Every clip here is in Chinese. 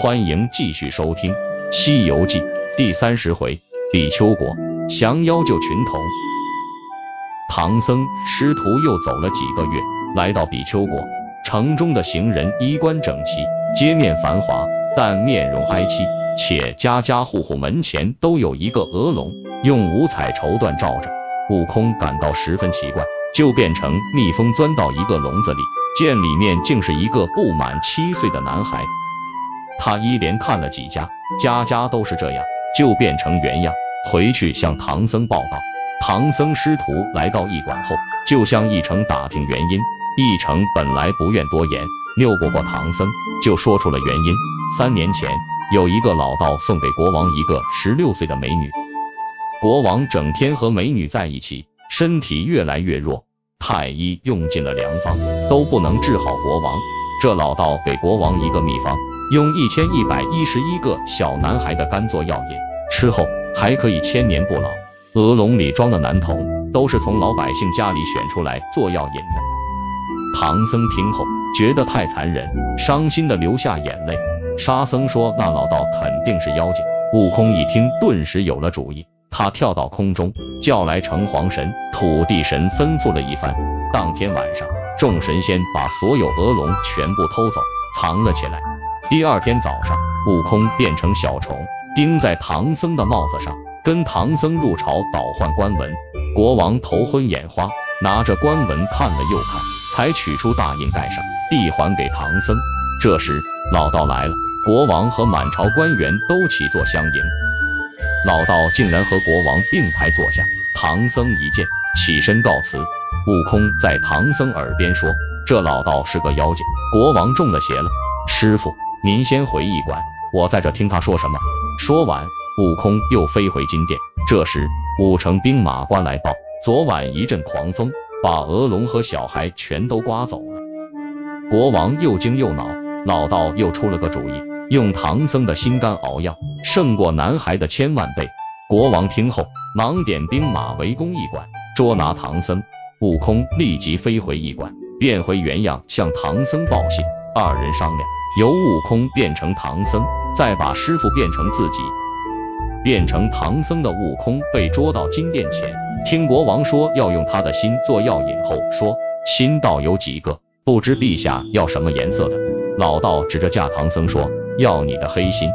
欢迎继续收听《西游记》第三十回：比丘国降妖救群童。唐僧师徒又走了几个月，来到比丘国城中的行人衣冠整齐，街面繁华，但面容哀戚，且家家户户门前都有一个鹅笼，用五彩绸缎罩着。悟空感到十分奇怪，就变成蜜蜂钻到一个笼子里，见里面竟是一个不满七岁的男孩。他一连看了几家，家家都是这样，就变成原样，回去向唐僧报告。唐僧师徒来到驿馆后，就向驿丞打听原因。驿丞本来不愿多言，拗不过唐僧，就说出了原因。三年前，有一个老道送给国王一个十六岁的美女。国王整天和美女在一起，身体越来越弱，太医用尽了良方，都不能治好国王。这老道给国王一个秘方，用一千一百一十一个小男孩的肝做药引，吃后还可以千年不老。鹅笼里装的男童都是从老百姓家里选出来做药引的。唐僧听后觉得太残忍，伤心的流下眼泪。沙僧说那老道肯定是妖精。悟空一听，顿时有了主意。他跳到空中，叫来城隍神、土地神，吩咐了一番。当天晚上，众神仙把所有鹅笼全部偷走，藏了起来。第二天早上，悟空变成小虫，钉在唐僧的帽子上，跟唐僧入朝倒换官文。国王头昏眼花，拿着官文看了又看，才取出大印盖上，递还给唐僧。这时，老道来了，国王和满朝官员都起坐相迎。老道竟然和国王并排坐下，唐僧一见，起身告辞。悟空在唐僧耳边说：“这老道是个妖精，国王中了邪了。师傅，您先回驿馆，我在这听他说什么。”说完，悟空又飞回金殿。这时，五城兵马官来报，昨晚一阵狂风，把鹅龙和小孩全都刮走了。国王又惊又恼，老道又出了个主意。用唐僧的心肝熬药，胜过男孩的千万倍。国王听后，忙点兵马围攻驿馆，捉拿唐僧。悟空立即飞回驿馆，变回原样，向唐僧报信。二人商量，由悟空变成唐僧，再把师傅变成自己。变成唐僧的悟空被捉到金殿前，听国王说要用他的心做药引后，说心道有几个，不知陛下要什么颜色的。老道指着架唐僧说。要你的黑心！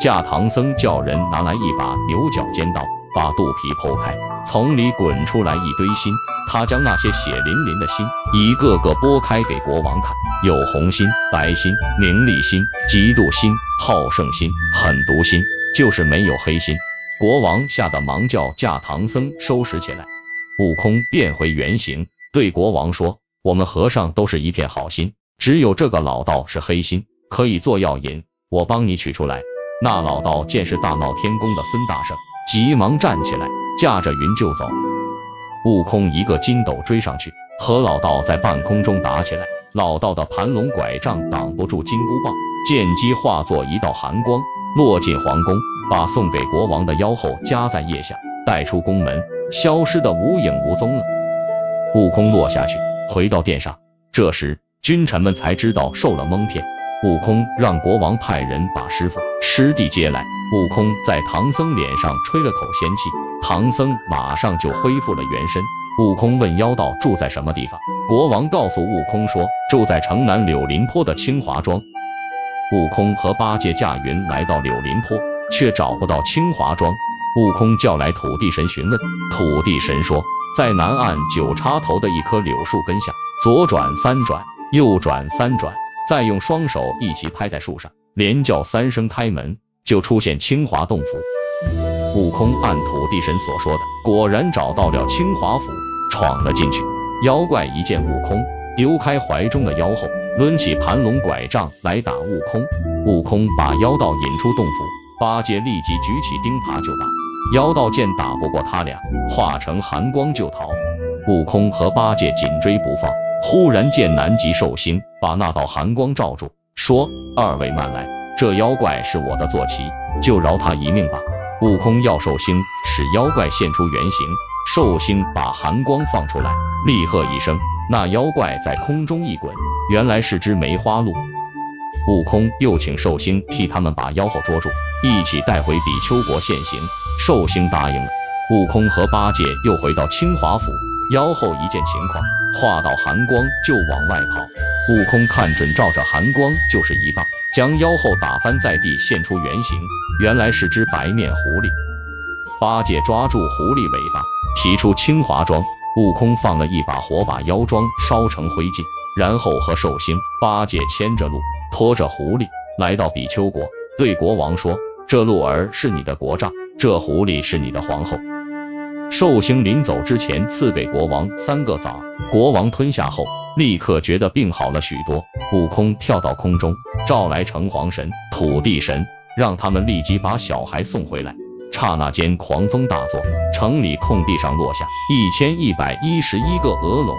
架唐僧叫人拿来一把牛角尖刀，把肚皮剖开，从里滚出来一堆心。他将那些血淋淋的心一个个剥开给国王看，有红心、白心、名利心、嫉妒心、好胜心、狠毒心，就是没有黑心。国王吓得忙叫架唐僧收拾起来。悟空变回原形，对国王说：“我们和尚都是一片好心，只有这个老道是黑心。”可以做药引，我帮你取出来。那老道见是大闹天宫的孙大圣，急忙站起来，驾着云就走。悟空一个筋斗追上去，和老道在半空中打起来。老道的盘龙拐杖挡不住金箍棒，剑机化作一道寒光，落进皇宫，把送给国王的妖后夹在腋下，带出宫门，消失的无影无踪了。悟空落下去，回到殿上，这时君臣们才知道受了蒙骗。悟空让国王派人把师傅师弟接来。悟空在唐僧脸上吹了口仙气，唐僧马上就恢复了原身。悟空问妖道住在什么地方，国王告诉悟空说住在城南柳林坡的清华庄。悟空和八戒驾云来到柳林坡，却找不到清华庄。悟空叫来土地神询问，土地神说在南岸九叉头的一棵柳树根下，左转三转，右转三转。再用双手一起拍在树上，连叫三声开门，就出现清华洞府。悟空按土地神所说的，果然找到了清华府，闯了进去。妖怪一见悟空，丢开怀中的妖后，抡起盘龙拐杖来打悟空。悟空把妖道引出洞府，八戒立即举起钉耙就打。妖道见打不过他俩，化成寒光就逃。悟空和八戒紧追不放。忽然见南极寿星把那道寒光罩住，说：“二位慢来，这妖怪是我的坐骑，就饶他一命吧。”悟空要寿星使妖怪现出原形，寿星把寒光放出来，厉喝一声，那妖怪在空中一滚，原来是只梅花鹿。悟空又请寿星替他们把妖后捉住，一起带回比丘国现行。寿星答应了。悟空和八戒又回到清华府，妖后一见情况，化道寒光就往外跑。悟空看准，照着寒光就是一棒，将妖后打翻在地，现出原形，原来是只白面狐狸。八戒抓住狐狸尾巴，提出清华庄。悟空放了一把火，把妖庄烧成灰烬，然后和寿星、八戒牵着鹿，拖着狐狸来到比丘国，对国王说：“这鹿儿是你的国丈，这狐狸是你的皇后。”寿星临走之前赐给国王三个枣，国王吞下后，立刻觉得病好了许多。悟空跳到空中，召来城隍神、土地神，让他们立即把小孩送回来。刹那间，狂风大作，城里空地上落下一千一百一十一个鹅笼。